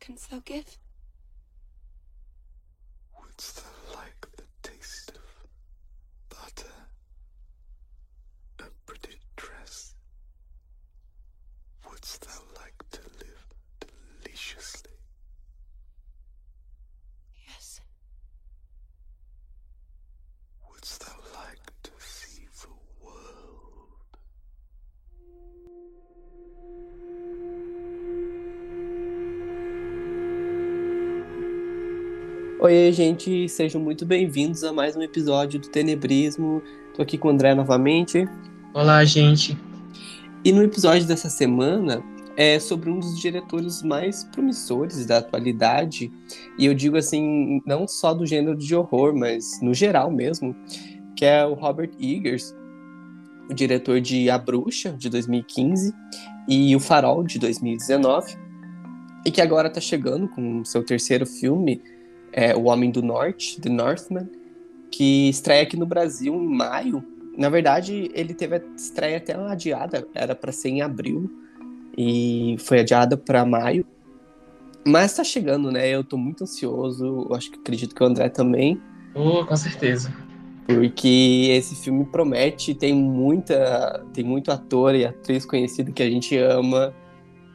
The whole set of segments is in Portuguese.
Canst thou give? Wouldst thou Oi, gente, sejam muito bem-vindos a mais um episódio do Tenebrismo. Tô aqui com o André novamente. Olá, gente. E no episódio dessa semana é sobre um dos diretores mais promissores da atualidade. E eu digo assim, não só do gênero de horror, mas no geral mesmo, que é o Robert Eggers, o diretor de A Bruxa, de 2015, e O Farol, de 2019. E que agora tá chegando com seu terceiro filme, é, O Homem do Norte, The Northman, que estreia aqui no Brasil em maio. Na verdade, ele teve a estreia até adiada, era para ser em abril, e foi adiada para maio. Mas tá chegando, né? Eu tô muito ansioso, eu acho que acredito que o André também, Oh, com certeza. porque esse filme promete, tem muita, tem muito ator e atriz conhecido que a gente ama.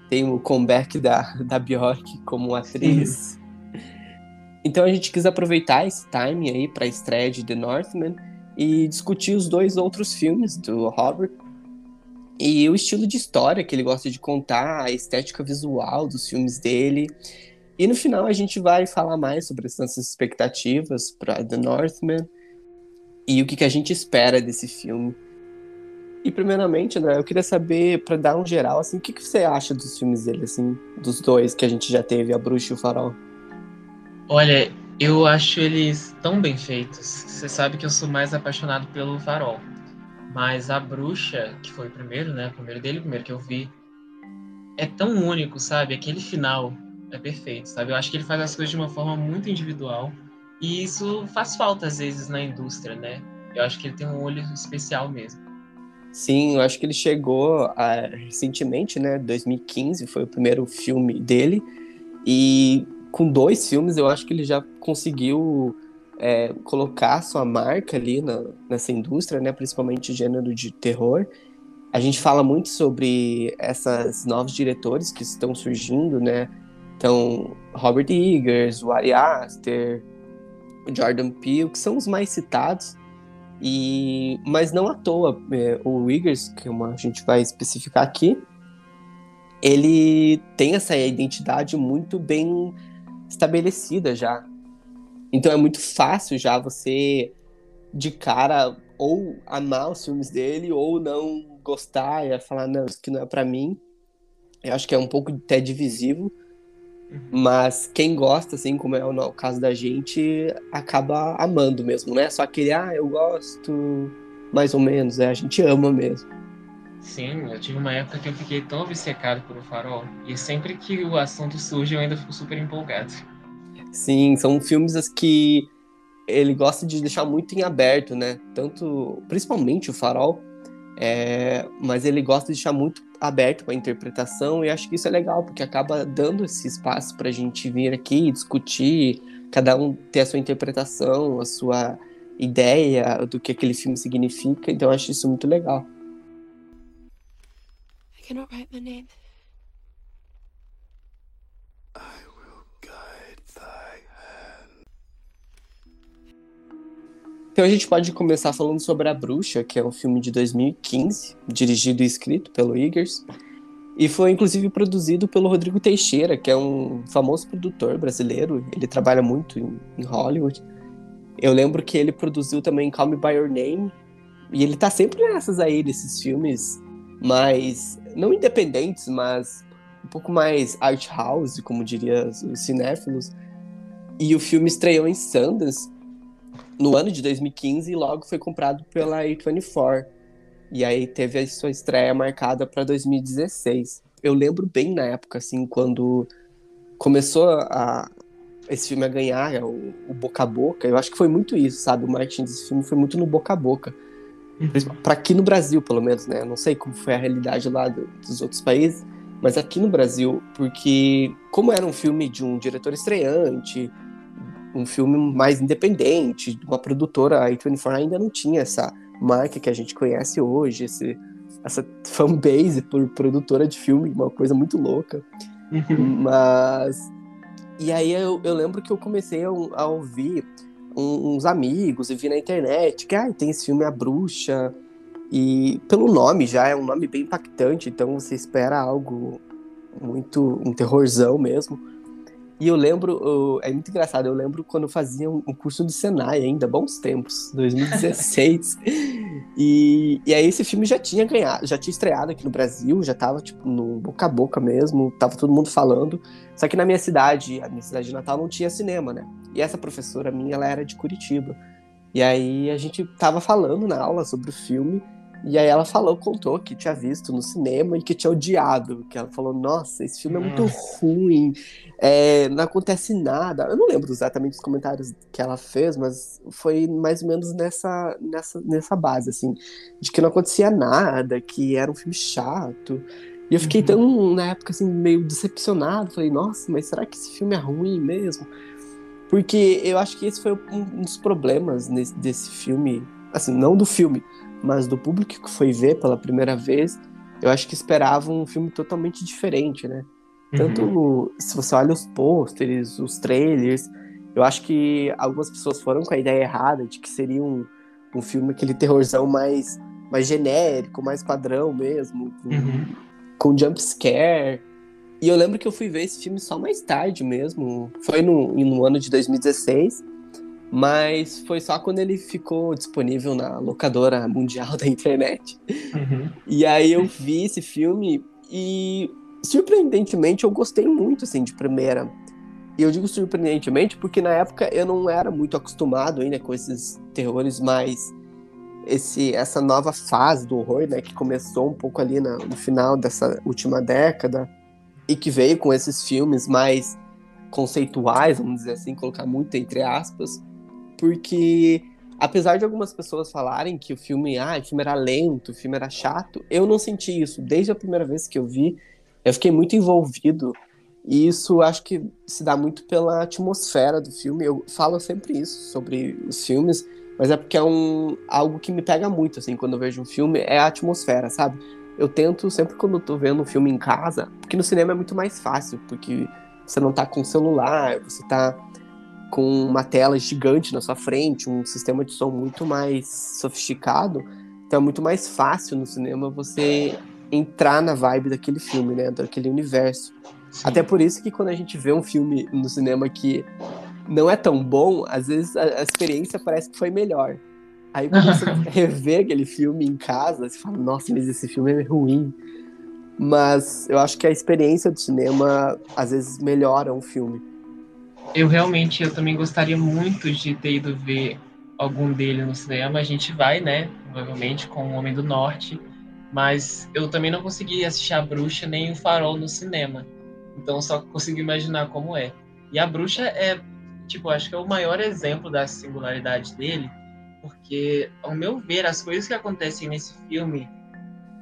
Tem o comeback da, da Bjork como atriz. Então a gente quis aproveitar esse time aí para a estreia de The Northman e discutir os dois outros filmes do Robert e o estilo de história que ele gosta de contar, a estética visual dos filmes dele. E no final a gente vai falar mais sobre as nossas expectativas para The Northman e o que, que a gente espera desse filme. E primeiramente, André, eu queria saber, para dar um geral, assim, o que, que você acha dos filmes dele, assim, dos dois que a gente já teve, A Bruxa e o Farol? Olha, eu acho eles tão bem feitos. Você sabe que eu sou mais apaixonado pelo Farol. Mas a Bruxa, que foi o primeiro, né? O primeiro dele, o primeiro que eu vi, é tão único, sabe? Aquele final é perfeito, sabe? Eu acho que ele faz as coisas de uma forma muito individual. E isso faz falta às vezes na indústria, né? Eu acho que ele tem um olho especial mesmo. Sim, eu acho que ele chegou a- recentemente, né? 2015 foi o primeiro filme dele. E com dois filmes eu acho que ele já conseguiu é, colocar sua marca ali na- nessa indústria, né? Principalmente gênero de terror. A gente fala muito sobre essas novos diretores que estão surgindo, né? Então, Robert Eggers, o Ari Aster, o Jordan Peele, que são os mais citados. E, mas não à toa, é, o Eggers, que é uma, a gente vai especificar aqui, ele tem essa identidade muito bem estabelecida já. Então é muito fácil já você, de cara, ou amar os filmes dele, ou não gostar e falar, não, isso aqui não é pra mim. Eu acho que é um pouco até divisivo. Mas quem gosta, assim, como é o caso da gente, acaba amando mesmo, né? Só aquele, ah, eu gosto, mais ou menos, é, a gente ama mesmo. Sim, eu tive uma época que eu fiquei tão obcecado por o Farol. E sempre que o assunto surge, eu ainda fico super empolgado. Sim, são filmes que ele gosta de deixar muito em aberto, né? Tanto, principalmente o Farol, é, mas ele gosta de deixar muito aberto para interpretação e acho que isso é legal porque acaba dando esse espaço para a gente vir aqui discutir, cada um ter a sua interpretação, a sua ideia do que aquele filme significa. Então acho isso muito legal. I cannot write my name. I will guide thy hand. Então a gente pode começar falando sobre A Bruxa, que é um filme de 2015, dirigido e escrito pelo Eggers. E foi inclusive produzido pelo Rodrigo Teixeira, que é um famoso produtor brasileiro. Ele trabalha muito em, em Hollywood. Eu lembro que ele produziu também Call Me By Your Name. E ele tá sempre nessas aí, desses filmes mais, não independentes, mas um pouco mais art house, como diria os os cinéfilos. E o filme estreou em Sundance no ano de 2015 e logo foi comprado pela A24. E aí teve a sua estreia marcada para 2016. Eu lembro bem na época, assim, quando começou a, esse filme a ganhar o, o boca a boca. Eu acho que foi muito isso, sabe? O marketing desse filme foi muito no boca a boca. Para aqui no Brasil, pelo menos, né? Não sei como foi a realidade lá do- dos outros países, mas aqui no Brasil, porque como era um filme de um diretor estreante, um filme mais independente, uma produtora, a A24 ainda não tinha essa marca que a gente conhece hoje, esse, essa fanbase por produtora de filme, uma coisa muito louca. Mas. E aí eu, eu lembro que eu comecei a, a ouvir um, uns amigos e vi na internet que ah, tem esse filme A Bruxa. E pelo nome já é um nome bem impactante, então você espera algo muito. um terrorzão mesmo. E eu lembro, é muito engraçado, eu lembro quando eu fazia um, curso de Senai ainda, bons tempos, 2016. e, e aí esse filme já tinha ganhado, já tinha estreado aqui no Brasil, já tava tipo no boca a boca mesmo, tava todo mundo falando. Só que na minha cidade, a minha cidade de Natal não tinha cinema, né? E essa professora minha, ela era de Curitiba. E aí a gente tava falando na aula sobre o filme. E aí ela falou, contou que tinha visto no cinema e que tinha odiado. Que ela falou, nossa, esse filme é muito ruim, é, não acontece nada. Eu não lembro exatamente os comentários que ela fez, mas foi mais ou menos nessa, nessa, nessa base, assim, de que não acontecia nada, que era um filme chato. E eu fiquei uhum. tão, na época, assim, meio decepcionado. Falei, nossa, mas será que esse filme é ruim mesmo? Porque eu acho que esse foi um dos problemas nesse, desse filme, assim, não do filme, mas do público que foi ver pela primeira vez, eu acho que esperava um filme totalmente diferente, né? Tanto uhum. se você olha os pôsteres, os trailers, eu acho que algumas pessoas foram com a ideia errada de que seria um, um filme, aquele terrorzão mais, mais genérico, mais padrão mesmo, com, uhum. com jump scare. E eu lembro que eu fui ver esse filme só mais tarde mesmo, foi no, no ano de 2016. Mas foi só quando ele ficou disponível na locadora mundial da internet. Uhum. E aí eu vi esse filme e, surpreendentemente, eu gostei muito, assim, de primeira. E eu digo surpreendentemente porque na época eu não era muito acostumado ainda com esses terrores mais. Esse, essa nova fase do horror, né, que começou um pouco ali na, no final dessa última década e que veio com esses filmes mais conceituais, vamos dizer assim, colocar muito entre aspas, porque apesar de algumas pessoas falarem que o filme, ah, o filme era lento, o filme era chato, eu não senti isso. Desde a primeira vez que eu vi, eu fiquei muito envolvido. E isso acho que se dá muito pela atmosfera do filme. Eu falo sempre isso sobre os filmes, mas é porque é um algo que me pega muito assim quando eu vejo um filme, é a atmosfera, sabe? Eu tento sempre quando eu tô vendo um filme em casa, porque no cinema é muito mais fácil, porque você não tá com celular, você tá com uma tela gigante na sua frente, um sistema de som muito mais sofisticado, então é muito mais fácil no cinema você entrar na vibe daquele filme, né, daquele universo. Sim. Até por isso que quando a gente vê um filme no cinema que não é tão bom, às vezes a, a experiência parece que foi melhor. Aí você rever aquele filme em casa, você fala, nossa, mas esse filme é ruim. Mas eu acho que a experiência do cinema às vezes melhora um filme eu realmente eu também gostaria muito de ter ido ver algum dele no cinema. A gente vai, né? Provavelmente com o Homem do Norte. Mas eu também não consegui assistir a Bruxa nem o Farol no cinema. Então só consigo imaginar como é. E a Bruxa é, tipo, acho que é o maior exemplo da singularidade dele, porque ao meu ver as coisas que acontecem nesse filme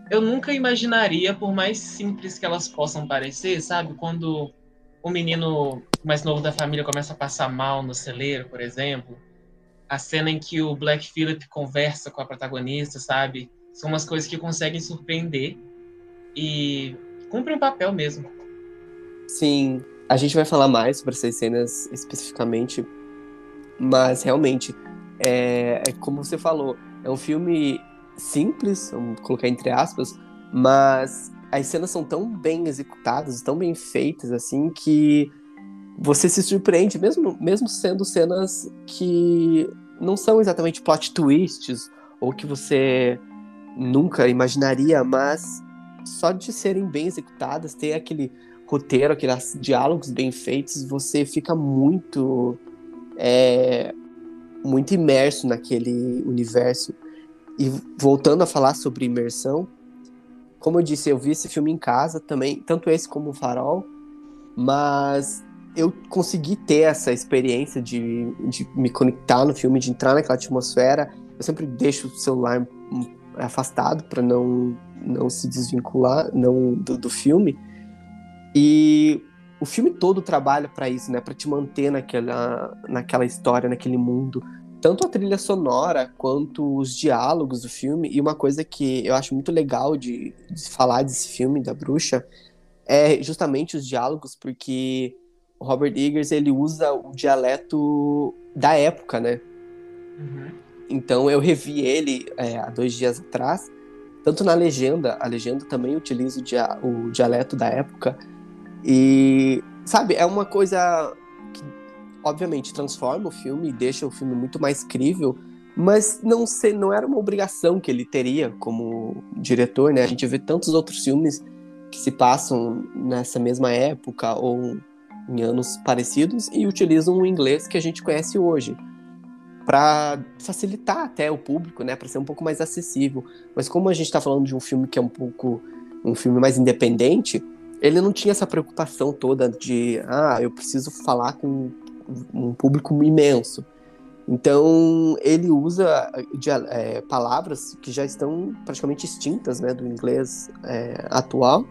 eu nunca imaginaria, por mais simples que elas possam parecer, sabe? Quando o menino mais novo da família começa a passar mal no celeiro, por exemplo. A cena em que o Black Phillip conversa com a protagonista, sabe? São umas coisas que conseguem surpreender e cumprem um papel mesmo. Sim, a gente vai falar mais sobre essas cenas especificamente, mas realmente, é, é como você falou, é um filme simples, vamos colocar entre aspas, mas as cenas são tão bem executadas, tão bem feitas, assim, que você se surpreende, mesmo, mesmo sendo cenas que não são exatamente plot twists, ou que você nunca imaginaria, mas só de serem bem executadas, ter aquele roteiro, aqueles diálogos bem feitos, você fica muito. É, muito imerso naquele universo. E voltando a falar sobre imersão, como eu disse, eu vi esse filme em casa também, tanto esse como o Farol, mas eu consegui ter essa experiência de, de me conectar no filme, de entrar naquela atmosfera. Eu sempre deixo o celular afastado para não não se desvincular não do, do, filme. E o filme todo trabalha para isso, né? Para te manter naquela, naquela história, naquele mundo. Tanto a trilha sonora quanto os diálogos do filme. E uma coisa que eu acho muito legal de, de falar desse filme, da bruxa, é justamente os diálogos, porque o Robert Eggers ele usa o dialeto da época, né? Uhum. Então eu revi ele é, há dois dias atrás, tanto na legenda, a legenda também utiliza o, dia, o dialeto da época, e sabe, é uma coisa que obviamente transforma o filme e deixa o filme muito mais crível, mas não sei, não era uma obrigação que ele teria como diretor, né? A gente vê tantos outros filmes que se passam nessa mesma época ou em anos parecidos e utilizam o inglês que a gente conhece hoje para facilitar até o público, né, para ser um pouco mais acessível. Mas como a gente está falando de um filme que é um pouco um filme mais independente, ele não tinha essa preocupação toda de ah, eu preciso falar com um público imenso. Então ele usa de, é, palavras que já estão praticamente extintas, né, do inglês é, atual.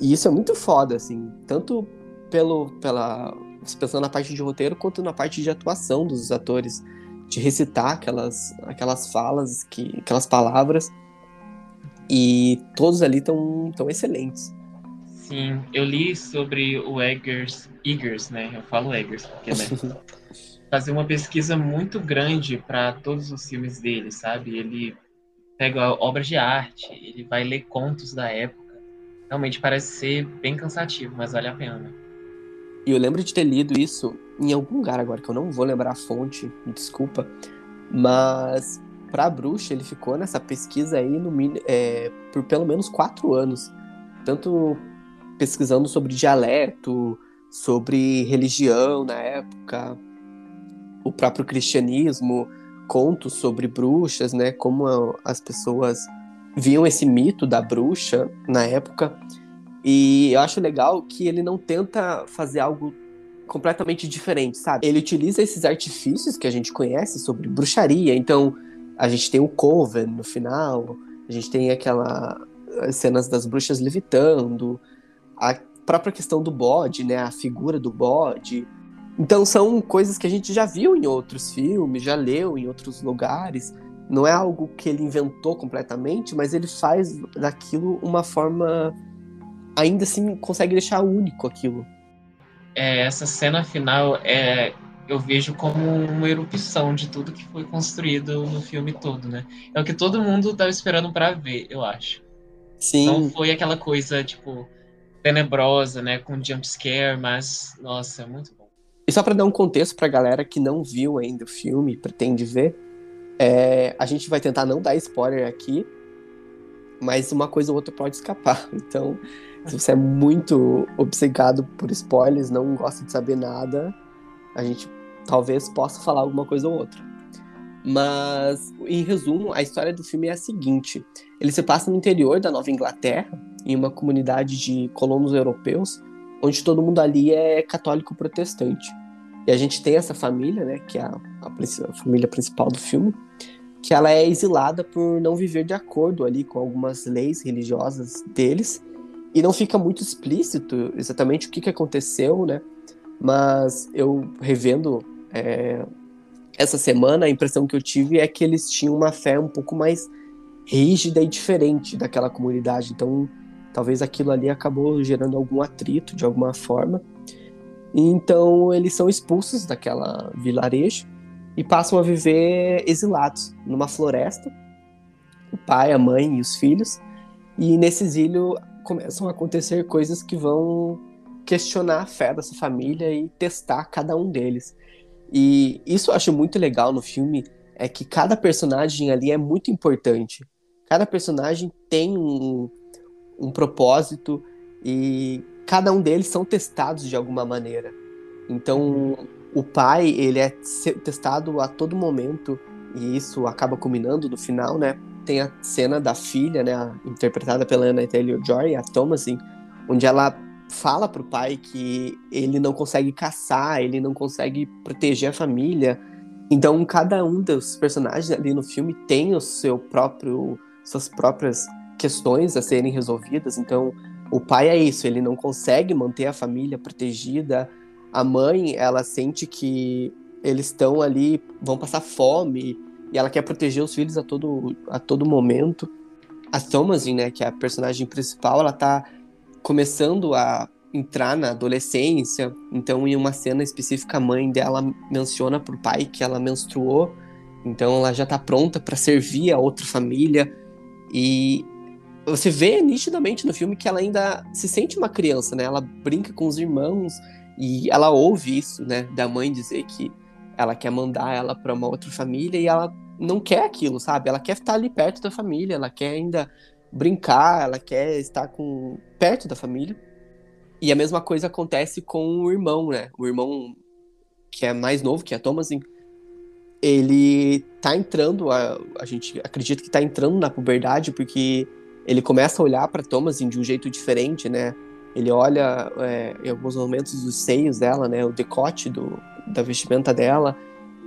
E isso é muito foda, assim, tanto pelo pela pensando na parte de roteiro quanto na parte de atuação dos atores de recitar aquelas, aquelas falas, que, aquelas palavras. E todos ali estão tão excelentes. Sim, eu li sobre o Eggers, Eggers, né? Eu falo Eggers, porque né? fazer uma pesquisa muito grande para todos os filmes dele, sabe? Ele pega obras de arte, ele vai ler contos da época. Realmente parece ser bem cansativo, mas vale a pena. E eu lembro de ter lido isso em algum lugar agora, que eu não vou lembrar a fonte, desculpa. Mas para a bruxa, ele ficou nessa pesquisa aí no, é, por pelo menos quatro anos. Tanto pesquisando sobre dialeto, sobre religião na época, o próprio cristianismo, contos sobre bruxas, né? Como as pessoas viam esse mito da bruxa na época. E eu acho legal que ele não tenta fazer algo completamente diferente, sabe? Ele utiliza esses artifícios que a gente conhece sobre bruxaria. Então, a gente tem o Coven no final, a gente tem aquela as cenas das bruxas levitando, a própria questão do bode, né? A figura do bode. Então são coisas que a gente já viu em outros filmes, já leu em outros lugares. Não é algo que ele inventou completamente, mas ele faz daquilo uma forma ainda assim consegue deixar único aquilo. É, essa cena final é eu vejo como uma erupção de tudo que foi construído no filme todo, né? É o que todo mundo estava esperando para ver, eu acho. Sim. Não foi aquela coisa tipo tenebrosa, né, com jump scare, mas nossa, é muito bom. E só para dar um contexto pra galera que não viu ainda o filme, pretende ver, é, a gente vai tentar não dar spoiler aqui, mas uma coisa ou outra pode escapar. Então, se você é muito obcecado por spoilers, não gosta de saber nada, a gente talvez possa falar alguma coisa ou outra. Mas, em resumo, a história do filme é a seguinte: ele se passa no interior da Nova Inglaterra, em uma comunidade de colonos europeus, onde todo mundo ali é católico protestante. E a gente tem essa família, né, que é a, a, a família principal do filme, que ela é exilada por não viver de acordo ali com algumas leis religiosas deles e não fica muito explícito exatamente o que, que aconteceu, né? Mas eu revendo é, essa semana, a impressão que eu tive é que eles tinham uma fé um pouco mais rígida e diferente daquela comunidade. Então, talvez aquilo ali acabou gerando algum atrito de alguma forma. Então, eles são expulsos daquela vilarejo e passam a viver exilados numa floresta. O pai, a mãe e os filhos. E nesse exílio começam a acontecer coisas que vão questionar a fé dessa família e testar cada um deles. E isso eu acho muito legal no filme, é que cada personagem ali é muito importante. Cada personagem tem um, um propósito e cada um deles são testados de alguma maneira. Então, o pai, ele é testado a todo momento e isso acaba culminando no final, né? tem a cena da filha, né, interpretada pela Anna Taylor-Joy, a Thomasin, onde ela fala pro pai que ele não consegue caçar, ele não consegue proteger a família. Então, cada um dos personagens ali no filme tem o seu próprio suas próprias questões a serem resolvidas. Então, o pai é isso, ele não consegue manter a família protegida. A mãe, ela sente que eles estão ali, vão passar fome, e ela quer proteger os filhos a todo, a todo momento. A Thomasin, né, que é a personagem principal, ela tá começando a entrar na adolescência, então em uma cena específica a mãe dela menciona pro pai que ela menstruou, então ela já tá pronta para servir a outra família e você vê nitidamente no filme que ela ainda se sente uma criança, né? Ela brinca com os irmãos e ela ouve isso, né, da mãe dizer que ela quer mandar ela para uma outra família e ela não quer aquilo, sabe? Ela quer estar ali perto da família, ela quer ainda brincar, ela quer estar com perto da família. E a mesma coisa acontece com o irmão, né? O irmão que é mais novo, que é Thomasin, ele tá entrando, a, a gente acredita que tá entrando na puberdade, porque ele começa a olhar para Thomasin de um jeito diferente, né? Ele olha é, em alguns momentos os seios dela, né? O decote do, da vestimenta dela.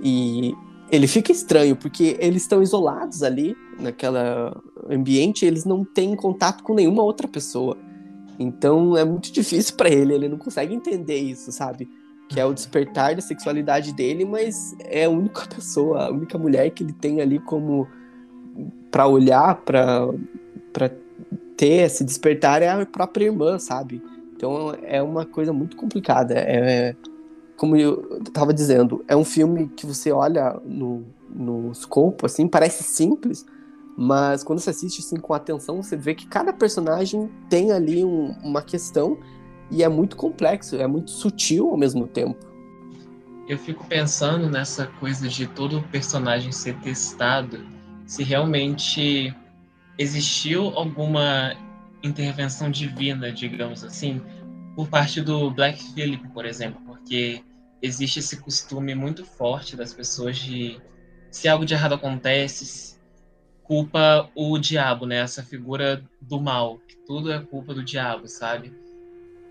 E ele fica estranho, porque eles estão isolados ali, naquela ambiente, eles não têm contato com nenhuma outra pessoa. Então é muito difícil para ele, ele não consegue entender isso, sabe? Que é o despertar da sexualidade dele, mas é a única pessoa, a única mulher que ele tem ali como para olhar, para para ter esse despertar é a própria irmã, sabe? Então é uma coisa muito complicada. É, como eu estava dizendo, é um filme que você olha no, no escopo, assim, parece simples, mas quando você assiste assim, com atenção, você vê que cada personagem tem ali um, uma questão e é muito complexo, é muito sutil ao mesmo tempo. Eu fico pensando nessa coisa de todo personagem ser testado, se realmente existiu alguma intervenção divina, digamos assim, por parte do Black Phillip, por exemplo, porque existe esse costume muito forte das pessoas de se algo de errado acontece, culpa o diabo, né? Essa figura do mal, que tudo é culpa do diabo, sabe?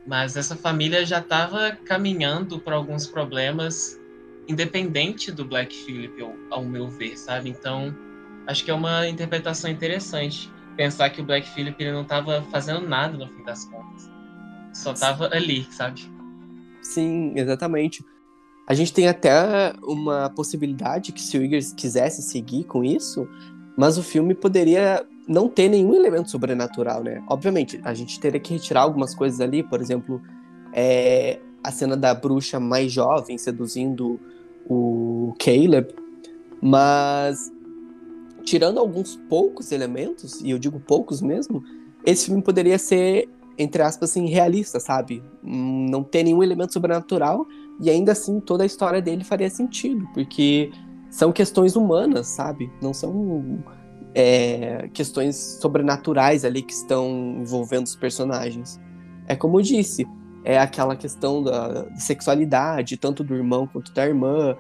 Mas essa família já estava caminhando para alguns problemas independente do Black Phillip, ao meu ver, sabe? Então, acho que é uma interpretação interessante pensar que o Black Phillip ele não estava fazendo nada no fim das contas. Só estava ali, sabe? Sim, exatamente. A gente tem até uma possibilidade que se o Eggers quisesse seguir com isso, mas o filme poderia não ter nenhum elemento sobrenatural, né? Obviamente, a gente teria que retirar algumas coisas ali, por exemplo, é, a cena da bruxa mais jovem seduzindo o Caleb, mas tirando alguns poucos elementos, e eu digo poucos mesmo, esse filme poderia ser, entre aspas, assim, realista, sabe? Não ter nenhum elemento sobrenatural, e ainda assim toda a história dele faria sentido, porque são questões humanas, sabe? Não são é, questões sobrenaturais ali que estão envolvendo os personagens. É como eu disse, é aquela questão da sexualidade, tanto do irmão quanto da irmã,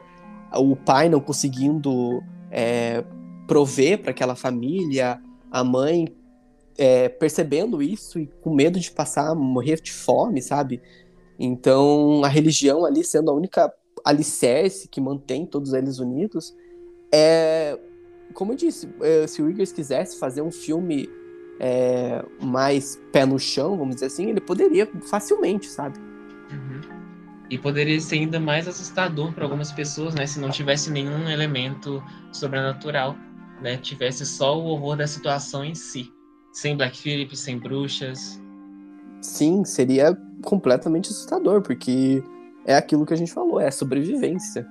o pai não conseguindo é, prover para aquela família, a mãe é, percebendo isso e com medo de passar, morrer de fome, sabe? Então, a religião ali sendo a única alicerce que mantém todos eles unidos, é, como eu disse, é, se o Eggers quisesse fazer um filme é, mais pé no chão, vamos dizer assim, ele poderia facilmente, sabe? Uhum. E poderia ser ainda mais assustador para algumas pessoas, né? Se não tivesse nenhum elemento sobrenatural né, tivesse só o horror da situação em si. Sem Black Phillip, sem bruxas. Sim, seria completamente assustador, porque é aquilo que a gente falou, é sobrevivência.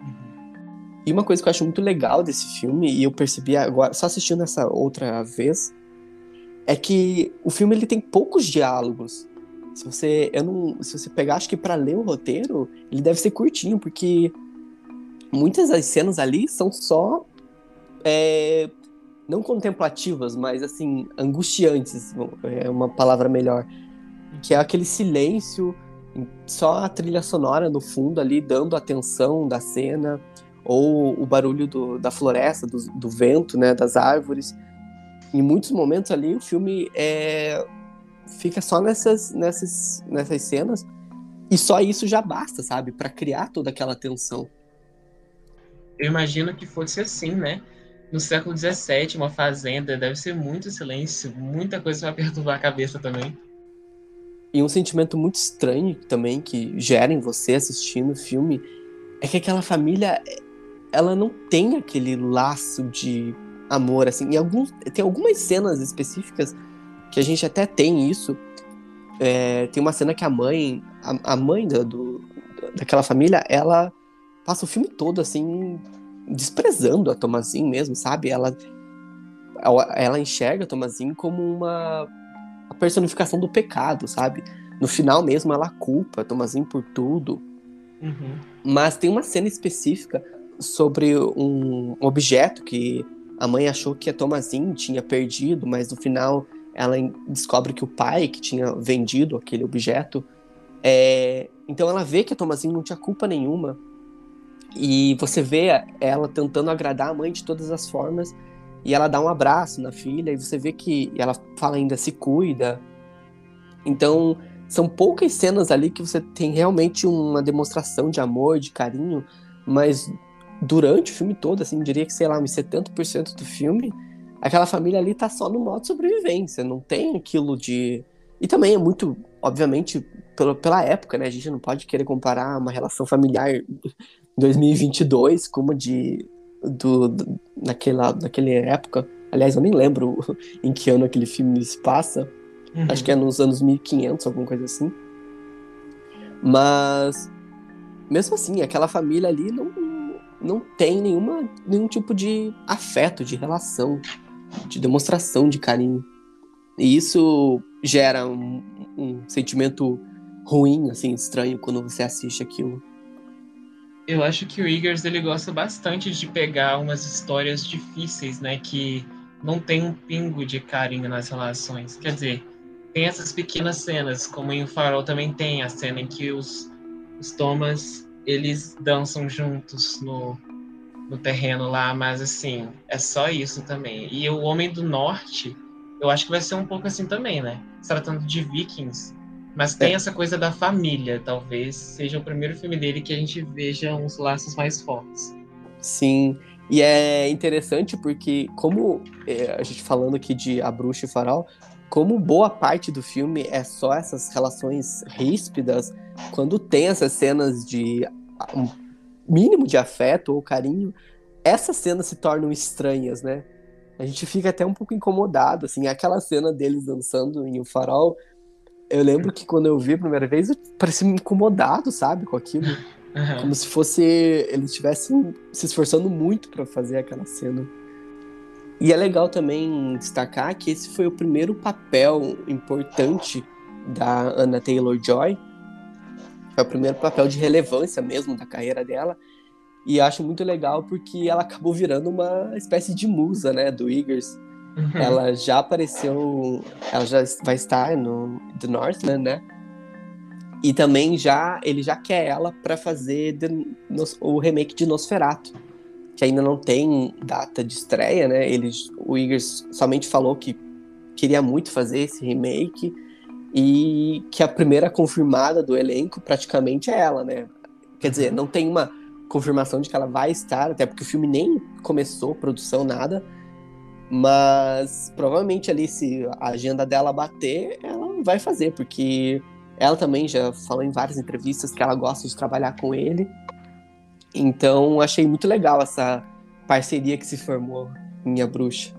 Uhum. E uma coisa que eu acho muito legal desse filme, e eu percebi agora, só assistindo essa outra vez, é que o filme ele tem poucos diálogos. Se você, eu não, se você pegar, acho que para ler o roteiro, ele deve ser curtinho, porque muitas das cenas ali são só é, não contemplativas, mas assim, angustiantes, é uma palavra melhor. Que é aquele silêncio, só a trilha sonora no fundo ali, dando atenção da cena, ou o barulho do, da floresta, do, do, vento, né, das árvores. Em muitos momentos ali, o filme é, fica só nessas, nessas, nessas cenas, e só isso já basta, sabe, para criar toda aquela tensão. Eu imagino que fosse assim, né? No século XVII, uma fazenda, deve ser muito silêncio, muita coisa para perturbar a cabeça também. E um sentimento muito estranho também que gera em você assistindo o filme é que aquela família ela não tem aquele laço de amor assim. Tem algumas cenas específicas que a gente até tem isso. É, tem uma cena que a mãe, a, a mãe da, do, daquela família, ela passa o filme todo assim desprezando a Tomazinho mesmo, sabe? Ela ela enxerga a Tomazinho como uma personificação do pecado, sabe? No final mesmo ela culpa a Tomazinho por tudo. Uhum. Mas tem uma cena específica sobre um objeto que a mãe achou que a Tomazinho tinha perdido, mas no final ela descobre que o pai que tinha vendido aquele objeto. É... Então ela vê que a Tomazinho não tinha culpa nenhuma. E você vê ela tentando agradar a mãe de todas as formas. E ela dá um abraço na filha. E você vê que ela fala ainda se cuida. Então são poucas cenas ali que você tem realmente uma demonstração de amor, de carinho. Mas durante o filme todo, assim, diria que, sei lá, uns 70% do filme aquela família ali tá só no modo sobrevivência, não tem aquilo de. E também é muito, obviamente, pela, época, né? A gente não pode querer comparar uma relação familiar 2022 como de. Do, do, naquela, naquela época. Aliás, eu nem lembro em que ano aquele filme se passa. Uhum. Acho que é nos anos 1500, alguma coisa assim. Mas, mesmo assim, aquela família ali não, não tem nenhuma, nenhum tipo de afeto, de relação de demonstração de carinho. E isso gera um, um sentimento ruim, assim, estranho quando você assiste aquilo. Eu acho que o Eggers ele gosta bastante de pegar umas histórias difíceis, né, que não tem um pingo de carinho nas relações. Quer dizer, tem essas pequenas cenas, como em O Farol também tem a cena em que os, os Thomas eles dançam juntos no, no terreno lá, mas assim, é só isso também. E o Homem do Norte, eu acho que vai ser um pouco assim também, né? Se tratando de vikings, mas tem é. essa coisa da família, talvez seja o primeiro filme dele que a gente veja uns laços mais fortes. Sim, e é interessante porque, como é, a gente falando aqui de A Bruxa e Farol, como boa parte do filme é só essas relações ríspidas, quando tem essas cenas de um mínimo de afeto ou carinho, essas cenas se tornam estranhas, né? A gente fica até um pouco incomodado, assim, aquela cena deles dançando em O Farol, eu lembro que quando eu vi a primeira vez, eu parecia incomodado, sabe, com aquilo. Uhum. Como se fosse eles estivessem se esforçando muito para fazer aquela cena. E é legal também destacar que esse foi o primeiro papel importante da Anna Taylor-Joy, foi o primeiro papel de relevância mesmo da carreira dela. E acho muito legal porque ela acabou virando uma espécie de musa, né, do Eagers. Uhum. Ela já apareceu, ela já vai estar no The Northman, né? E também já ele já quer ela para fazer The, o remake de Nosferatu, que ainda não tem data de estreia, né? Ele, o Eagers somente falou que queria muito fazer esse remake e que a primeira confirmada do elenco praticamente é ela, né? Quer dizer, não tem uma confirmação de que ela vai estar, até porque o filme nem começou produção, nada. Mas provavelmente ali, se a agenda dela bater, ela vai fazer, porque ela também já falou em várias entrevistas que ela gosta de trabalhar com ele. Então achei muito legal essa parceria que se formou em A Bruxa.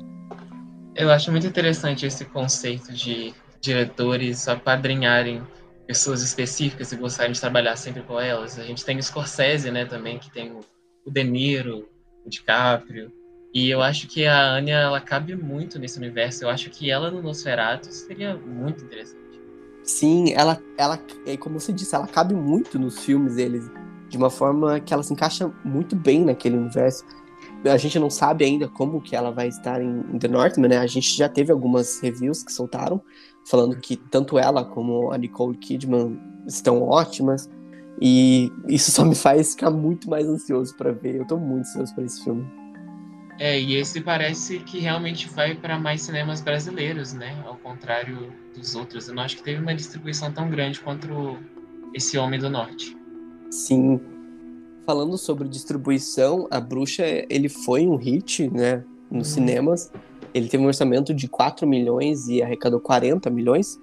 Eu acho muito interessante esse conceito de diretores apadrinharem pessoas específicas e gostarem de trabalhar sempre com elas. A gente tem o Scorsese, né, também, que tem o De Niro, o DiCaprio. E eu acho que a Anya, ela cabe muito nesse universo. Eu acho que ela no Nosferatu seria muito interessante. Sim, ela, ela, é como você disse, ela cabe muito nos filmes deles, de uma forma que ela se encaixa muito bem naquele universo. A gente não sabe ainda como que ela vai estar em, The Northman, né? A gente já teve algumas reviews que soltaram, falando que tanto ela como a Nicole Kidman estão ótimas. E isso só me faz ficar muito mais ansioso para ver. Eu tô muito ansioso para esse filme. É, e esse parece que realmente vai para mais cinemas brasileiros, né? Ao contrário dos outros. Eu não acho que teve uma distribuição tão grande quanto esse Homem do Norte. Sim. Falando sobre distribuição, A Bruxa, ele foi um hit, né? Nos hum. cinemas. Ele teve um orçamento de 4 milhões e arrecadou 40 milhões.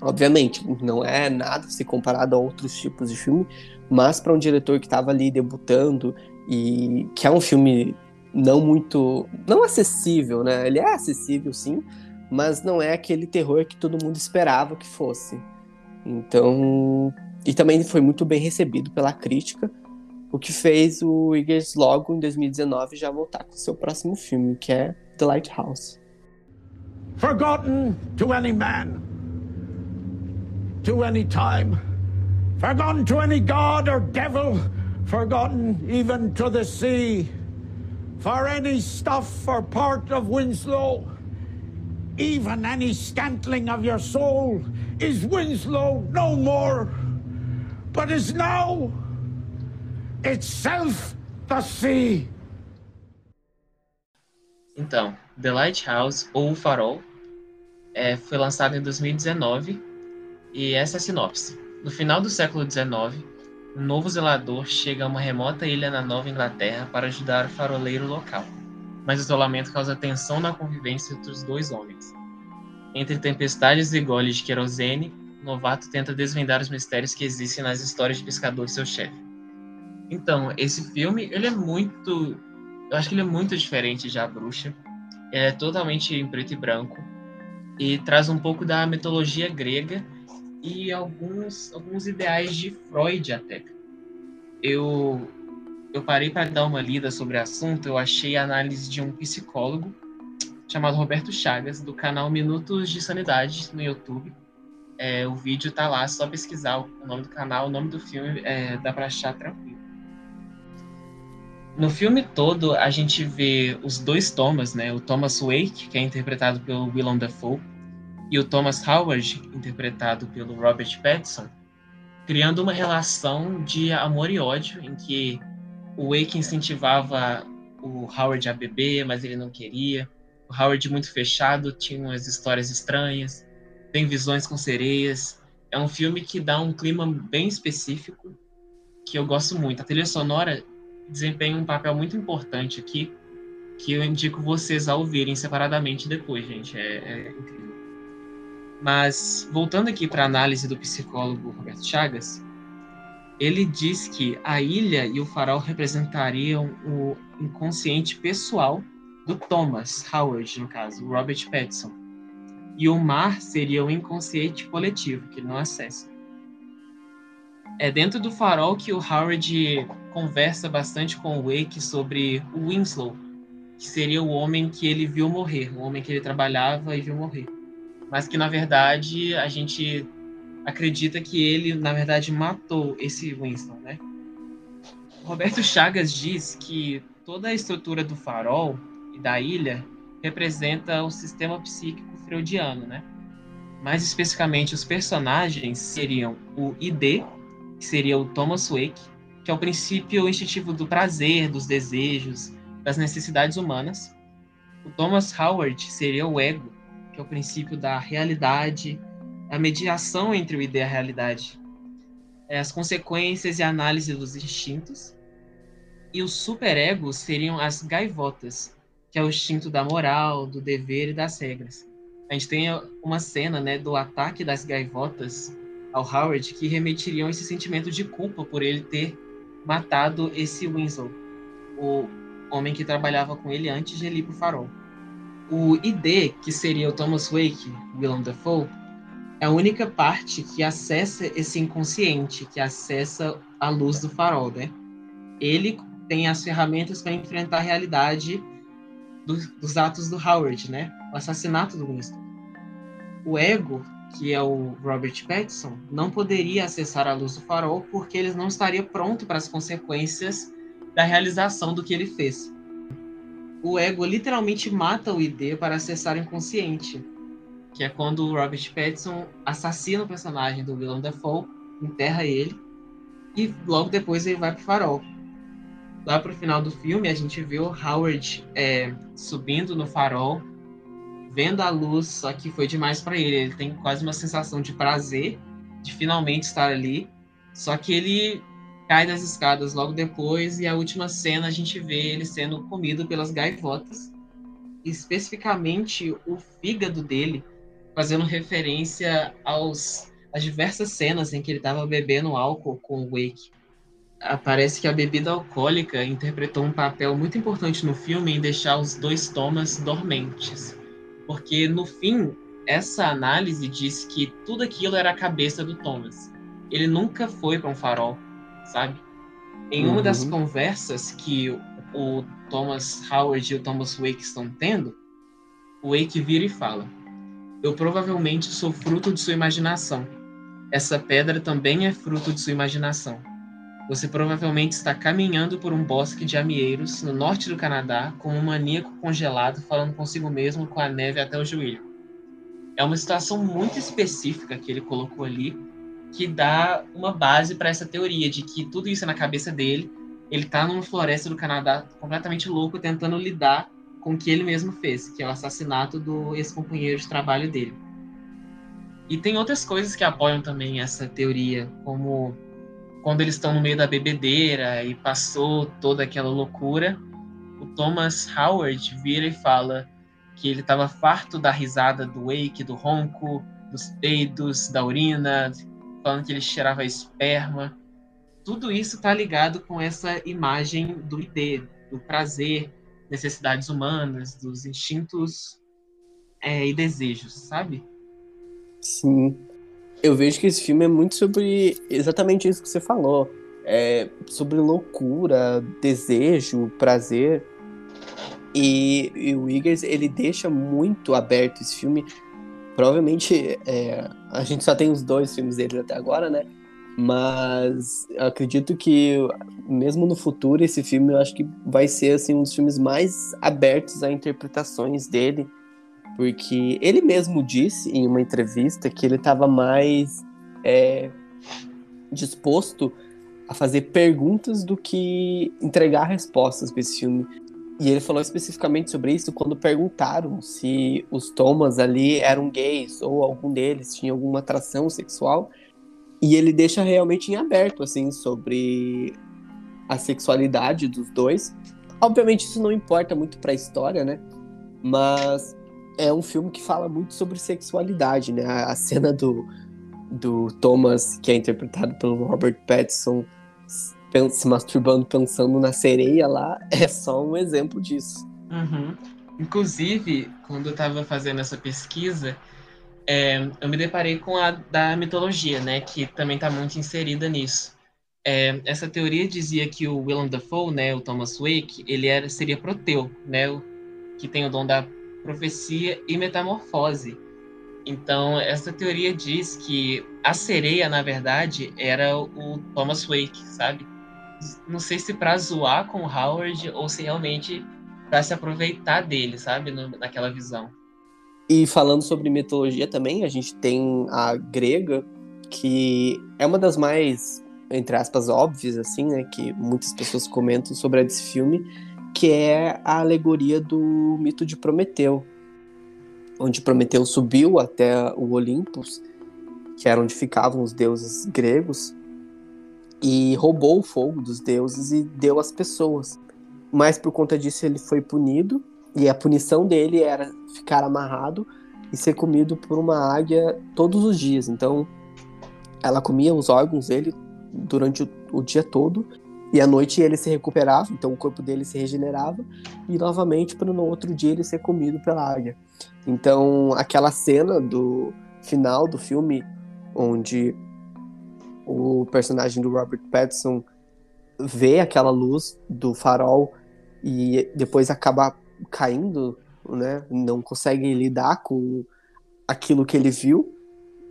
Obviamente, não é nada se comparado a outros tipos de filme, mas para um diretor que estava ali debutando e que é um filme não muito, não acessível, né? Ele é acessível sim, mas não é aquele terror que todo mundo esperava que fosse. Então, e também foi muito bem recebido pela crítica, o que fez o Eggers logo em 2019 já voltar com seu próximo filme, que é The Lighthouse. Forgotten to any man, to any time, forgotten to any god or devil, forgotten even to the sea, for any stuff or part of Winslow, even any scantling of your soul, is Winslow no more, but is now itself the sea. Então, The Lighthouse, ou O Farol, é, foi lançado em 2019 e essa é a sinopse. No final do século XIX, um novo zelador chega a uma remota ilha na Nova Inglaterra para ajudar o faroleiro local, mas o isolamento causa tensão na convivência entre os dois homens. Entre tempestades e goles de querosene, o novato tenta desvendar os mistérios que existem nas histórias de pescador e seu chefe. Então, esse filme, ele é muito... Eu acho que ele é muito diferente de A Bruxa. Ele é totalmente em preto e branco e traz um pouco da mitologia grega e alguns, alguns ideais de Freud até. Eu, eu parei para dar uma lida sobre o assunto, eu achei a análise de um psicólogo chamado Roberto Chagas, do canal Minutos de Sanidade no YouTube. É, o vídeo tá lá, só pesquisar o nome do canal, o nome do filme, é, dá para achar tranquilo. No filme todo, a gente vê os dois Thomas, né? O Thomas Wake, que é interpretado pelo Willem Dafoe, e o Thomas Howard, interpretado pelo Robert Pattinson, criando uma relação de amor e ódio, em que o Wake incentivava o Howard a beber, mas ele não queria. O Howard muito fechado, tinha umas histórias estranhas, tem visões com sereias. É um filme que dá um clima bem específico, que eu gosto muito. A trilha sonora desempenha um papel muito importante aqui, que eu indico vocês a ouvirem separadamente depois, gente. É, é incrível. Mas, voltando aqui para a análise do psicólogo Roberto Chagas, ele diz que a ilha e o farol representariam o inconsciente pessoal do Thomas Howard, no caso, Robert Pattinson. E o mar seria o inconsciente coletivo, que ele não acessa. É dentro do farol que o Howard conversa bastante com o Wake sobre o Winslow, que seria o homem que ele viu morrer, o homem que ele trabalhava e viu morrer mas que na verdade a gente acredita que ele na verdade matou esse Winston, né? Roberto Chagas diz que toda a estrutura do farol e da ilha representa o sistema psíquico freudiano, né? Mais especificamente, os personagens seriam o ID, que seria o Thomas Wake, que é o princípio instintivo do prazer, dos desejos, das necessidades humanas. O Thomas Howard seria o ego, que é o princípio da realidade, a mediação entre o id e a realidade, é, as consequências e análise dos instintos. E os superegos seriam as gaivotas, que é o instinto da moral, do dever e das regras. A gente tem uma cena né, do ataque das gaivotas ao Howard que remetiriam esse sentimento de culpa por ele ter matado esse Winslow, o homem que trabalhava com ele antes de ele ir para o farol. O ID, que seria o Thomas Wake, Willem Dafoe, é a única parte que acessa esse inconsciente, que acessa a luz do farol, né? Ele tem as ferramentas para enfrentar a realidade do, dos atos do Howard, né? O assassinato do Winston. O ego, que é o Robert Pattinson, não poderia acessar a luz do farol porque ele não estaria pronto para as consequências da realização do que ele fez o ego literalmente mata o ID para acessar o inconsciente. Que é quando o Robert Pattinson assassina o personagem do Willem Dafoe, enterra ele, e logo depois ele vai pro farol. Lá pro final do filme, a gente vê o Howard é, subindo no farol, vendo a luz, só que foi demais para ele. Ele tem quase uma sensação de prazer de finalmente estar ali, só que ele cai das escadas logo depois e a última cena a gente vê ele sendo comido pelas gaivotas. Especificamente o fígado dele fazendo referência aos às diversas cenas em que ele estava bebendo álcool com o Wake. Ah, Parece que a bebida alcoólica interpretou um papel muito importante no filme em deixar os dois Thomas dormentes. Porque no fim, essa análise diz que tudo aquilo era a cabeça do Thomas. Ele nunca foi para um farol, sabe? Em uma Uhum. das conversas que o- Thomas Howard e o Thomas Wake estão tendo, o Wake vira e fala: Eu provavelmente sou fruto de sua imaginação. Essa pedra também é fruto de sua imaginação. Você provavelmente está caminhando por um bosque de amieiros no norte do Canadá como um maníaco congelado falando consigo mesmo com a neve até o joelho. É uma situação muito específica que ele colocou ali que dá uma base para essa teoria de que tudo isso é na cabeça dele. Ele tá numa floresta do Canadá completamente louco tentando lidar com o que ele mesmo fez, que é o assassinato do ex-companheiro de trabalho dele. E tem outras coisas que apoiam também essa teoria, como quando eles estão no meio da bebedeira e passou toda aquela loucura, o Thomas Howard vira e fala que ele estava farto da risada do Wake, do ronco, dos peidos, da urina, falando que ele cheirava esperma. Tudo isso está ligado com essa imagem do ID, do prazer, necessidades humanas, dos instintos é, e desejos, sabe? Sim. Eu vejo que esse filme é muito sobre exatamente isso que você falou. É sobre loucura, desejo, prazer. E, e o Eggers, ele deixa muito aberto esse filme. Provavelmente é, a gente só tem os dois filmes dele até agora, né? Mas acredito que mesmo no futuro esse filme eu acho que vai ser assim um dos filmes mais abertos a interpretações dele porque ele mesmo disse em uma entrevista que ele estava mais é, disposto a fazer perguntas do que entregar respostas para esse filme. E ele falou especificamente sobre isso quando perguntaram se os Thomas ali eram gays ou algum deles tinha alguma atração sexual. E ele deixa realmente em aberto assim sobre a sexualidade dos dois. Obviamente isso não importa muito para a história, né? Mas é um filme que fala muito sobre sexualidade, né? A, cena do, do Thomas, que é interpretado pelo Robert Pattinson, se masturbando pensando na sereia lá, é só um exemplo disso. Uhum. Inclusive, quando eu estava fazendo essa pesquisa, é, eu me deparei com a da mitologia, né, que também está muito inserida nisso. É, essa teoria dizia que o Willem Dafoe, né, o Thomas Wake, ele era, seria Proteu, né, que tem o dom da profecia e metamorfose. Então, essa teoria diz que a sereia, na verdade, era o Thomas Wake, sabe? Não sei se para zoar com o Howard ou se realmente para se aproveitar dele, sabe? Naquela visão. E falando sobre mitologia também, a gente tem a grega, que é uma das mais, entre aspas, óbvias, assim, né? Que muitas pessoas comentam sobre esse filme, que é a alegoria do mito de Prometeu. Onde Prometeu subiu até o Olympus, que era onde ficavam os deuses gregos, e roubou o fogo dos deuses e deu às pessoas. Mas por conta disso ele foi punido, e a punição dele era ficar amarrado e ser comido por uma águia todos os dias. Então, ela comia os órgãos dele durante o, o dia todo e à noite ele se recuperava, então o corpo dele se regenerava e novamente para no outro dia ele ser comido pela águia. Então, aquela cena do final do filme onde o personagem do Robert Pattinson vê aquela luz do farol e depois acaba caindo, né? Não consegue lidar com aquilo que ele viu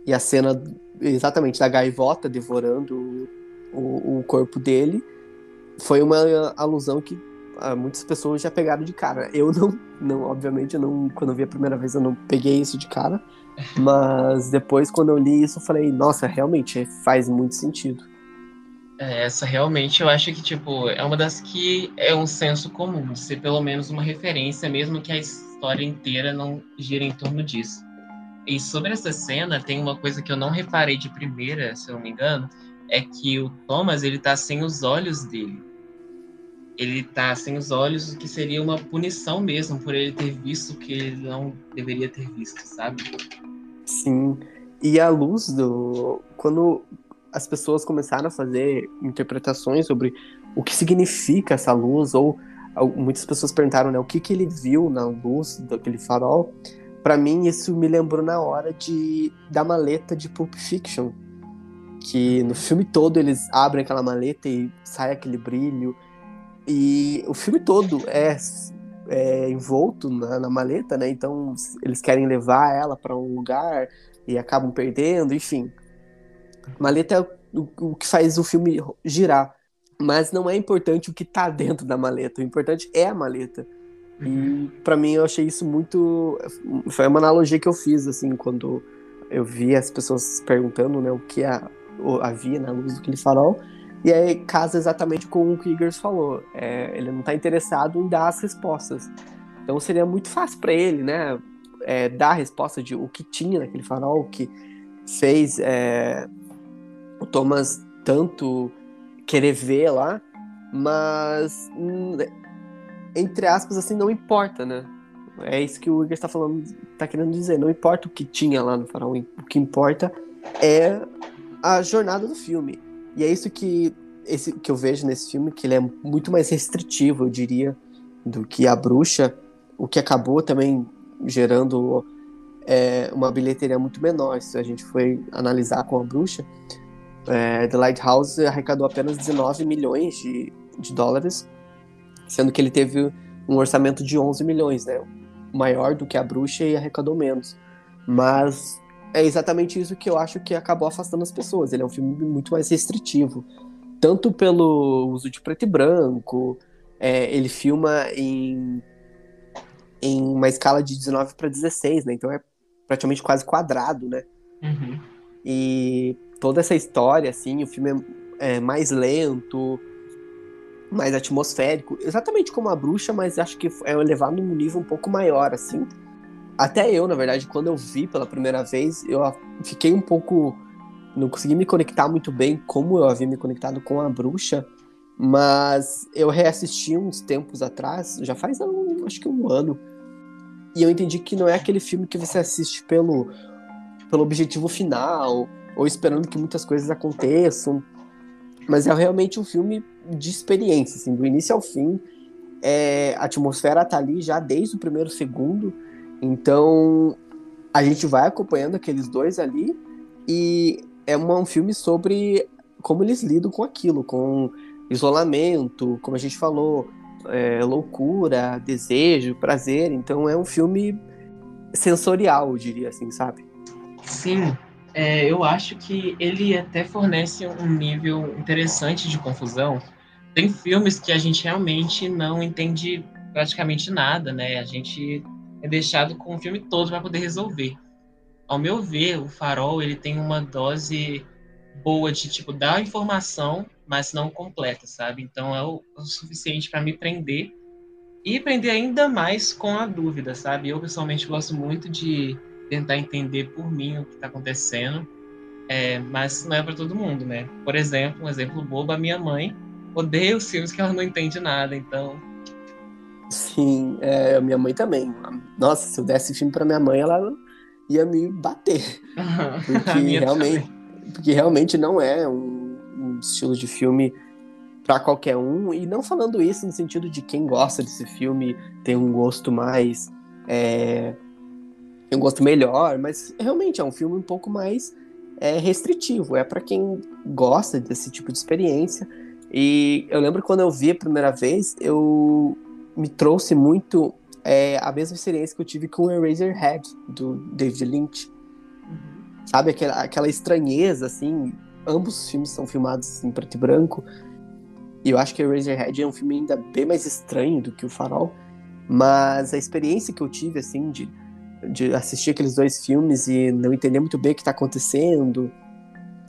e a cena exatamente da gaivota devorando o, o corpo dele foi uma alusão que ah, muitas pessoas já pegaram de cara. Eu não, não, obviamente, eu não, quando eu vi a primeira vez eu não peguei isso de cara, mas depois quando eu li isso eu falei, nossa, realmente faz muito sentido. É, Essa realmente eu acho que, tipo, é uma das que é um senso comum, de ser pelo menos uma referência, mesmo que a história inteira não gira em torno disso. E sobre essa cena, tem uma coisa que eu não reparei de primeira, se eu não me engano, é que o Thomas, ele tá sem os olhos dele. Ele tá sem os olhos, o que seria uma punição mesmo, por ele ter visto o que ele não deveria ter visto, sabe? Sim. E a luz do. Quando as pessoas começaram a fazer interpretações sobre o que significa essa luz, ou muitas pessoas perguntaram, né, o que, que ele viu na luz daquele farol. Para mim, isso me lembrou na hora de da maleta de Pulp Fiction, que no filme todo eles abrem aquela maleta e sai aquele brilho. E o filme todo é, é envolto na, na, maleta, né? Então eles querem levar ela para um lugar e acabam perdendo, enfim. Maleta é o, o que faz o filme girar. Mas não é importante o que tá dentro da maleta. O importante é a maleta. E uhum. para mim eu achei isso muito. Foi uma analogia que eu fiz, assim, quando eu vi as pessoas perguntando, né, o que a, havia na luz do farol. E aí casa exatamente com o que o Eagers falou. É, ele não está interessado em dar as respostas. Então seria muito fácil para ele, né? É, dar a resposta de o que tinha naquele farol, o que fez é, o Thomas tanto querer ver lá, mas hum, entre aspas assim não importa, né? É isso que o Igor está falando, está querendo dizer. Não importa o que tinha lá no farol, o que importa é a jornada do filme. E é isso que, esse, que eu vejo nesse filme, que ele é muito mais restritivo, eu diria, do que A Bruxa, o que acabou também gerando é, uma bilheteria muito menor. Se a gente foi analisar com A Bruxa, é, The Lighthouse arrecadou apenas 19 milhões de, de dólares, sendo que ele teve um orçamento de 11 milhões, né? Maior do que A Bruxa e arrecadou menos. Mas é exatamente isso que eu acho que acabou afastando as pessoas. Ele é um filme muito mais restritivo, tanto pelo uso de preto e branco, é, ele filma em, em uma escala de 19 para 16, né? Então é praticamente quase quadrado, né? Uhum. E toda essa história, assim, o filme é, é mais lento, mais atmosférico, exatamente como a bruxa, mas acho que é elevado num nível um pouco maior, assim. Até eu, na verdade, quando eu vi pela primeira vez, eu fiquei um pouco. Não consegui me conectar muito bem como eu havia me conectado com a bruxa, mas eu reassisti uns tempos atrás, já faz um, acho que um ano, e eu entendi que não é aquele filme que você assiste pelo, pelo objetivo final, ou esperando que muitas coisas aconteçam, mas é realmente um filme de experiência, assim, do início ao fim. É, a atmosfera tá ali já desde o primeiro segundo então, a gente vai acompanhando aqueles dois ali e é um filme sobre como eles lidam com aquilo, com isolamento, como a gente falou, é, loucura, desejo, prazer. Então, é um filme sensorial, eu diria assim, sabe? Sim, é, eu acho que ele até fornece um nível interessante de confusão. Tem filmes que a gente realmente não entende praticamente nada, né? A gente é deixado com o filme todo para poder resolver. Ao meu ver, o Farol ele tem uma dose boa de tipo dar informação, mas não completa, sabe? Então é o, o suficiente para me prender e prender ainda mais com a dúvida, sabe? Eu pessoalmente gosto muito de tentar entender por mim o que está acontecendo, é, mas não é para todo mundo, né? Por exemplo, um exemplo bobo, a minha mãe odeia os filmes que ela não entende nada, então Sim, é, a minha mãe também. Nossa, se eu desse filme pra minha mãe, ela ia me bater. Porque realmente, porque realmente não é um, um estilo de filme para qualquer um. E não falando isso no sentido de quem gosta desse filme tem um gosto mais. É, tem um gosto melhor, mas realmente é um filme um pouco mais é, restritivo. É para quem gosta desse tipo de experiência. E eu lembro quando eu vi a primeira vez, eu me trouxe muito é, a mesma experiência que eu tive com Eraserhead, do David Lynch. Uhum. Sabe, aquela, aquela estranheza, assim. Ambos os filmes são filmados em preto e branco. E eu acho que Eraserhead é um filme ainda bem mais estranho do que o Farol. Mas a experiência que eu tive, assim, de, de assistir aqueles dois filmes e não entender muito bem o que está acontecendo,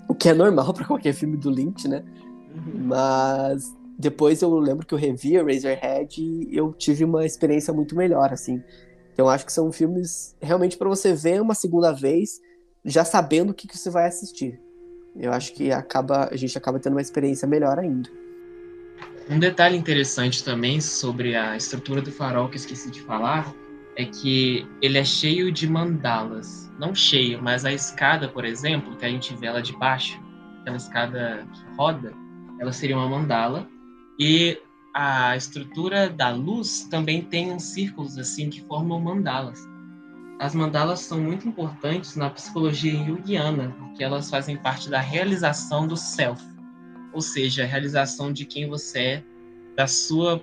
o que é normal para qualquer filme do Lynch, né? Uhum. Mas depois eu lembro que eu revi a Razorhead e eu tive uma experiência muito melhor, assim. Então acho que são filmes realmente para você ver uma segunda vez, já sabendo o que, que você vai assistir. Eu acho que acaba, a gente acaba tendo uma experiência melhor ainda. Um detalhe interessante também sobre a estrutura do farol que eu esqueci de falar é que ele é cheio de mandalas. Não cheio, mas a escada, por exemplo, que a gente vê ela de baixo, aquela escada que roda, ela seria uma mandala. E a estrutura da luz também tem uns círculos assim que formam mandalas. As mandalas são muito importantes na psicologia junguiana, porque elas fazem parte da realização do self, ou seja, a realização de quem você é, da sua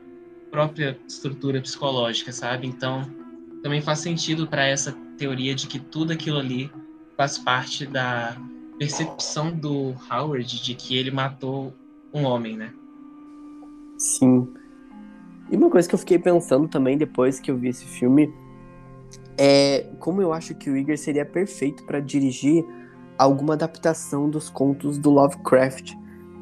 própria estrutura psicológica, sabe? Então, também faz sentido para essa teoria de que tudo aquilo ali faz parte da percepção do Howard de que ele matou um homem, né? Sim. E uma coisa que eu fiquei pensando também depois que eu vi esse filme é como eu acho que o Igor seria perfeito para dirigir alguma adaptação dos contos do Lovecraft.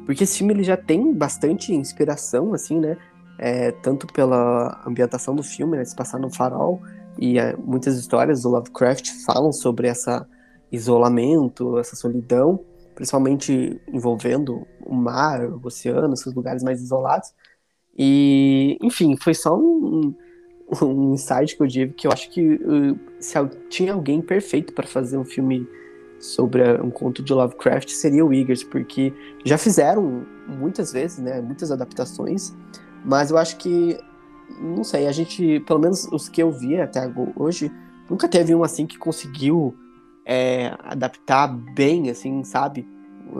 Porque esse filme ele já tem bastante inspiração, assim, né? É, tanto pela ambientação do filme, né? Se passar no farol, e é, muitas histórias do Lovecraft falam sobre essa isolamento, essa solidão, principalmente envolvendo o mar, o oceano, esses lugares mais isolados. E, enfim, foi só um, um insight que eu tive que eu acho que uh, se tinha alguém perfeito para fazer um filme sobre um conto de Lovecraft seria o Eggers, porque já fizeram muitas vezes, né, muitas adaptações, mas eu acho que não sei, a gente, pelo menos os que eu vi até hoje, nunca teve um assim que conseguiu é, adaptar bem, assim, sabe,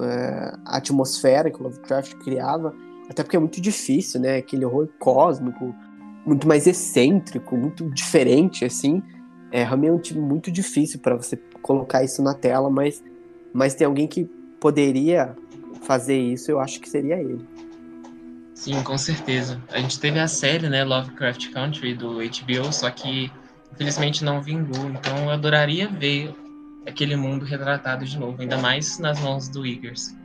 é, a atmosfera que o Lovecraft criava, até porque é muito difícil, né, aquele horror cósmico, muito mais excêntrico, muito diferente, assim. É realmente muito difícil para você colocar isso na tela, mas, mas tem alguém que poderia fazer isso, eu acho que seria ele. Sim, com certeza. A gente teve a série, né, Lovecraft Country do HBO, só que infelizmente não vingou. Então eu adoraria ver aquele mundo retratado de novo, ainda mais nas mãos do Eggers.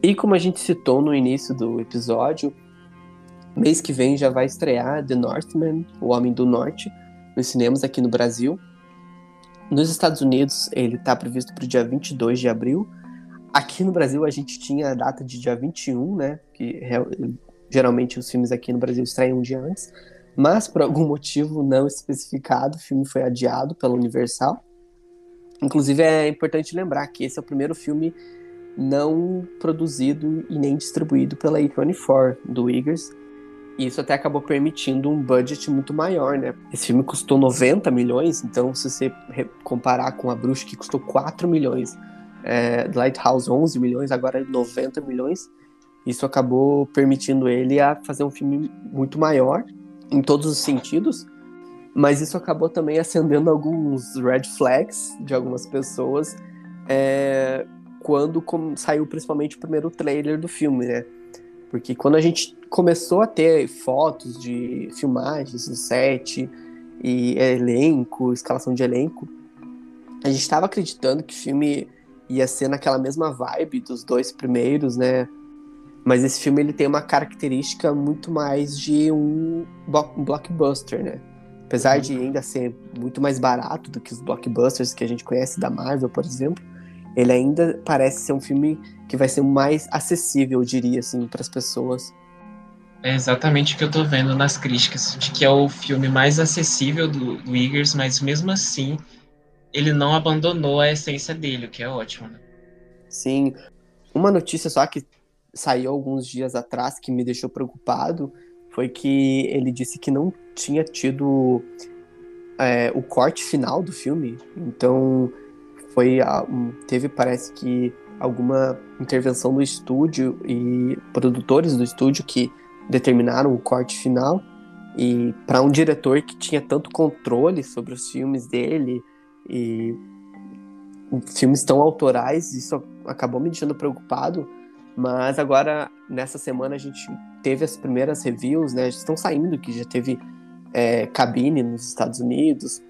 E como a gente citou no início do episódio, mês que vem já vai estrear The Northman, O Homem do Norte, nos cinemas aqui no Brasil. Nos Estados Unidos, ele está previsto para o dia 22 de abril. Aqui no Brasil, a gente tinha a data de dia 21, né? Que geralmente os filmes aqui no Brasil estreiam um dia antes. Mas, por algum motivo não especificado, o filme foi adiado pela Universal. Inclusive, é importante lembrar que esse é o primeiro filme não produzido e nem distribuído pela A24 do Eagers. E isso até acabou permitindo um budget muito maior, né? Esse filme custou 90 milhões, então se você comparar com A Bruxa, que custou 4 milhões, é, Lighthouse 11 milhões, agora 90 milhões, isso acabou permitindo ele a fazer um filme muito maior, em todos os sentidos, mas isso acabou também acendendo alguns red flags de algumas pessoas, é, quando saiu principalmente o primeiro trailer do filme, né? Porque quando a gente começou a ter fotos de filmagens do set e elenco, escalação de elenco, a gente estava acreditando que o filme ia ser naquela mesma vibe dos dois primeiros, né? Mas esse filme ele tem uma característica muito mais de um blockbuster, né? Apesar de ainda ser muito mais barato do que os blockbusters que a gente conhece da Marvel, por exemplo, ele ainda parece ser um filme que vai ser mais acessível, eu diria, assim, para as pessoas. É exatamente o que eu tô vendo nas críticas, de que é o filme mais acessível do, do Eagers, mas mesmo assim ele não abandonou a essência dele, o que é ótimo, né? Sim. Uma notícia só que saiu alguns dias atrás que me deixou preocupado foi que ele disse que não tinha tido é, o corte final do filme. Então foi teve parece que alguma intervenção no estúdio e produtores do estúdio que determinaram o corte final. E para um diretor que tinha tanto controle sobre os filmes dele e filmes tão autorais isso acabou me deixando preocupado. Mas agora nessa semana a gente teve as primeiras reviews né? Estão saindo que já teve é, cabine nos Estados Unidos.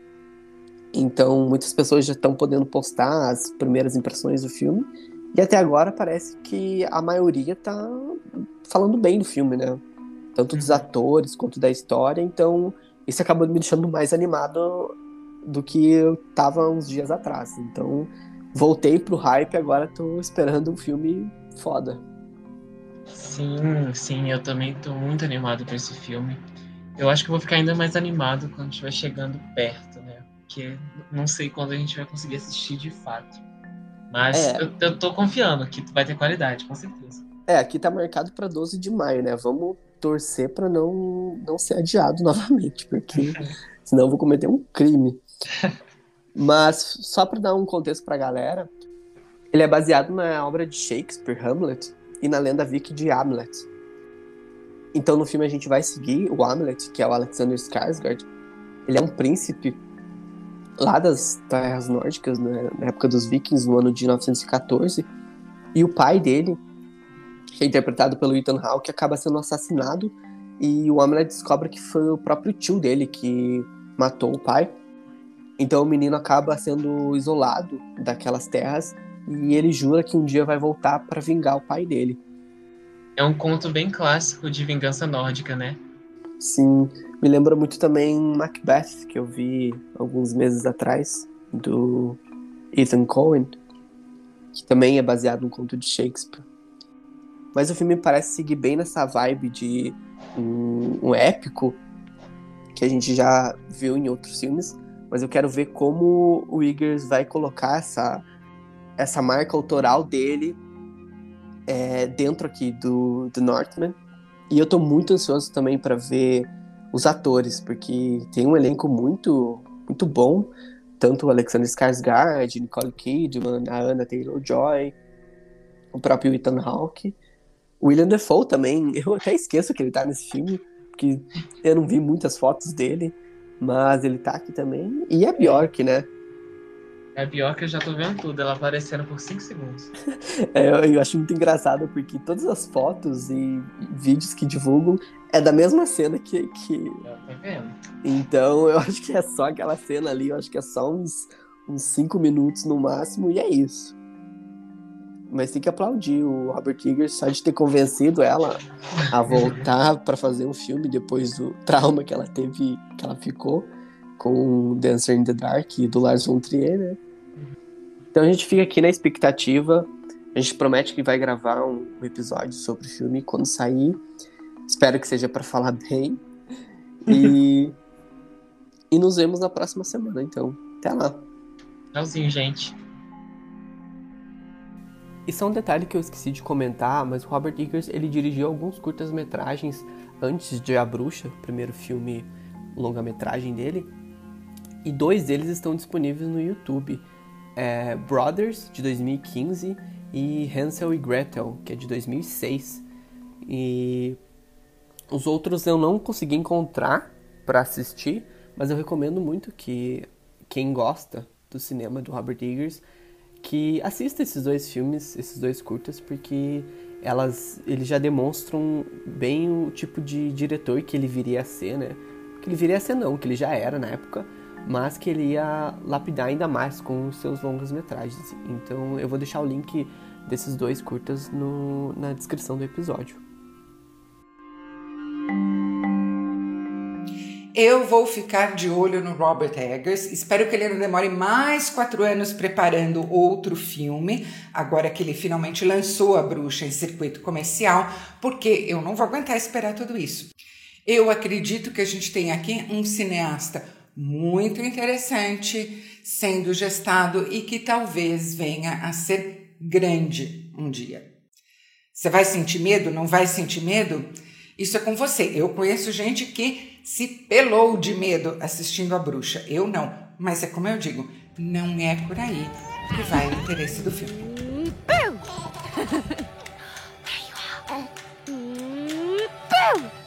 Então, muitas pessoas já estão podendo postar as primeiras impressões do filme. E até agora parece que a maioria tá falando bem do filme, né? tanto dos atores quanto da história, então isso acabou me deixando mais animado do que eu tava uns dias atrás. Então, voltei pro hype, agora tô esperando um filme foda. Sim, sim, eu também tô muito animado com esse filme. Eu acho que vou ficar ainda mais animado quando estiver chegando perto, né? Porque não sei quando a gente vai conseguir assistir de fato. Mas É. eu, eu tô confiando que vai ter qualidade, com certeza. É, aqui tá marcado pra 12 de maio, né? Vamos torcer pra não, não ser adiado novamente, porque senão eu vou cometer um crime. Mas só pra dar um contexto pra galera, ele é baseado na obra de Shakespeare, Hamlet, e na lenda viking de Hamlet. Então no filme a gente vai seguir o Hamlet, que é o Alexander Skarsgård. Ele é um príncipe lá das terras nórdicas, né, na época dos vikings, no ano de 1914. E o pai dele, que é interpretado pelo Ethan Hawke, acaba sendo assassinado. E o Hamlet descobre que foi o próprio tio dele que matou o pai. Então o menino acaba sendo isolado daquelas terras e ele jura que um dia vai voltar para vingar o pai dele. É um conto bem clássico de vingança nórdica, né? Sim, me lembra muito também Macbeth, que eu vi alguns meses atrás, do Ethan Cohen, que também é baseado num conto de Shakespeare. Mas o filme parece seguir bem nessa vibe de um, um épico que a gente já viu em outros filmes, mas eu quero ver como o Eggers vai colocar essa, essa marca autoral dele é, dentro aqui do, do Northman. E eu tô muito ansioso também para ver os atores, porque tem um elenco muito, muito bom. Tanto o Alexander Skarsgård, Nicole Kidman, a Anna Taylor-Joy, o próprio Ethan Hawke. O William Defoe também, eu até esqueço que ele tá nesse filme, porque eu não vi muitas fotos dele, mas ele tá aqui também. E a Bjork, né? É pior que eu já tô vendo tudo, ela aparecendo por 5 segundos. É, eu, eu acho muito engraçado, porque todas as fotos e vídeos que divulgam é da mesma cena que, que Eu tô vendo. Então, eu acho que é só aquela cena ali, eu acho que é só uns, uns cinco minutos no máximo, e é isso. Mas tem que aplaudir o Robert Eggers só de ter convencido ela a voltar pra fazer um filme depois do trauma que ela teve, que ela ficou com Dancer in the Dark e do Lars von Trier, né? Então a gente fica aqui na expectativa. A gente promete que vai gravar um episódio sobre o filme quando sair. Espero que seja pra falar bem. E, e nos vemos na próxima semana, então. Até lá. Tchauzinho, gente. E só um detalhe que eu esqueci de comentar, mas o Robert Eggers ele dirigiu alguns curtas-metragens antes de A Bruxa, o primeiro filme longa-metragem dele. E dois deles estão disponíveis no YouTube. É Brothers, de 2015, e Hansel e Gretel, que é de 2006. E os outros eu não consegui encontrar para assistir, mas eu recomendo muito que quem gosta do cinema do Robert Eggers que assista esses dois filmes, esses dois curtas, porque elas eles já demonstram bem o tipo de diretor que ele viria a ser, né? Que ele viria a ser não, que ele já era na época, mas que ele ia lapidar ainda mais com os seus longas metragens. Então eu vou deixar o link desses dois curtas no, na descrição do episódio. Eu vou ficar de olho no Robert Eggers. Espero que ele não demore mais quatro anos preparando outro filme, agora que ele finalmente lançou A Bruxa em circuito comercial, porque eu não vou aguentar esperar tudo isso. Eu acredito que a gente tem aqui um cineasta muito interessante sendo gestado e que talvez venha a ser grande um dia. Você vai sentir medo? Não vai sentir medo? Isso é com você. Eu conheço gente que se pelou de medo assistindo a bruxa. Eu não. Mas é como eu digo, não é por aí que vai o interesse do filme.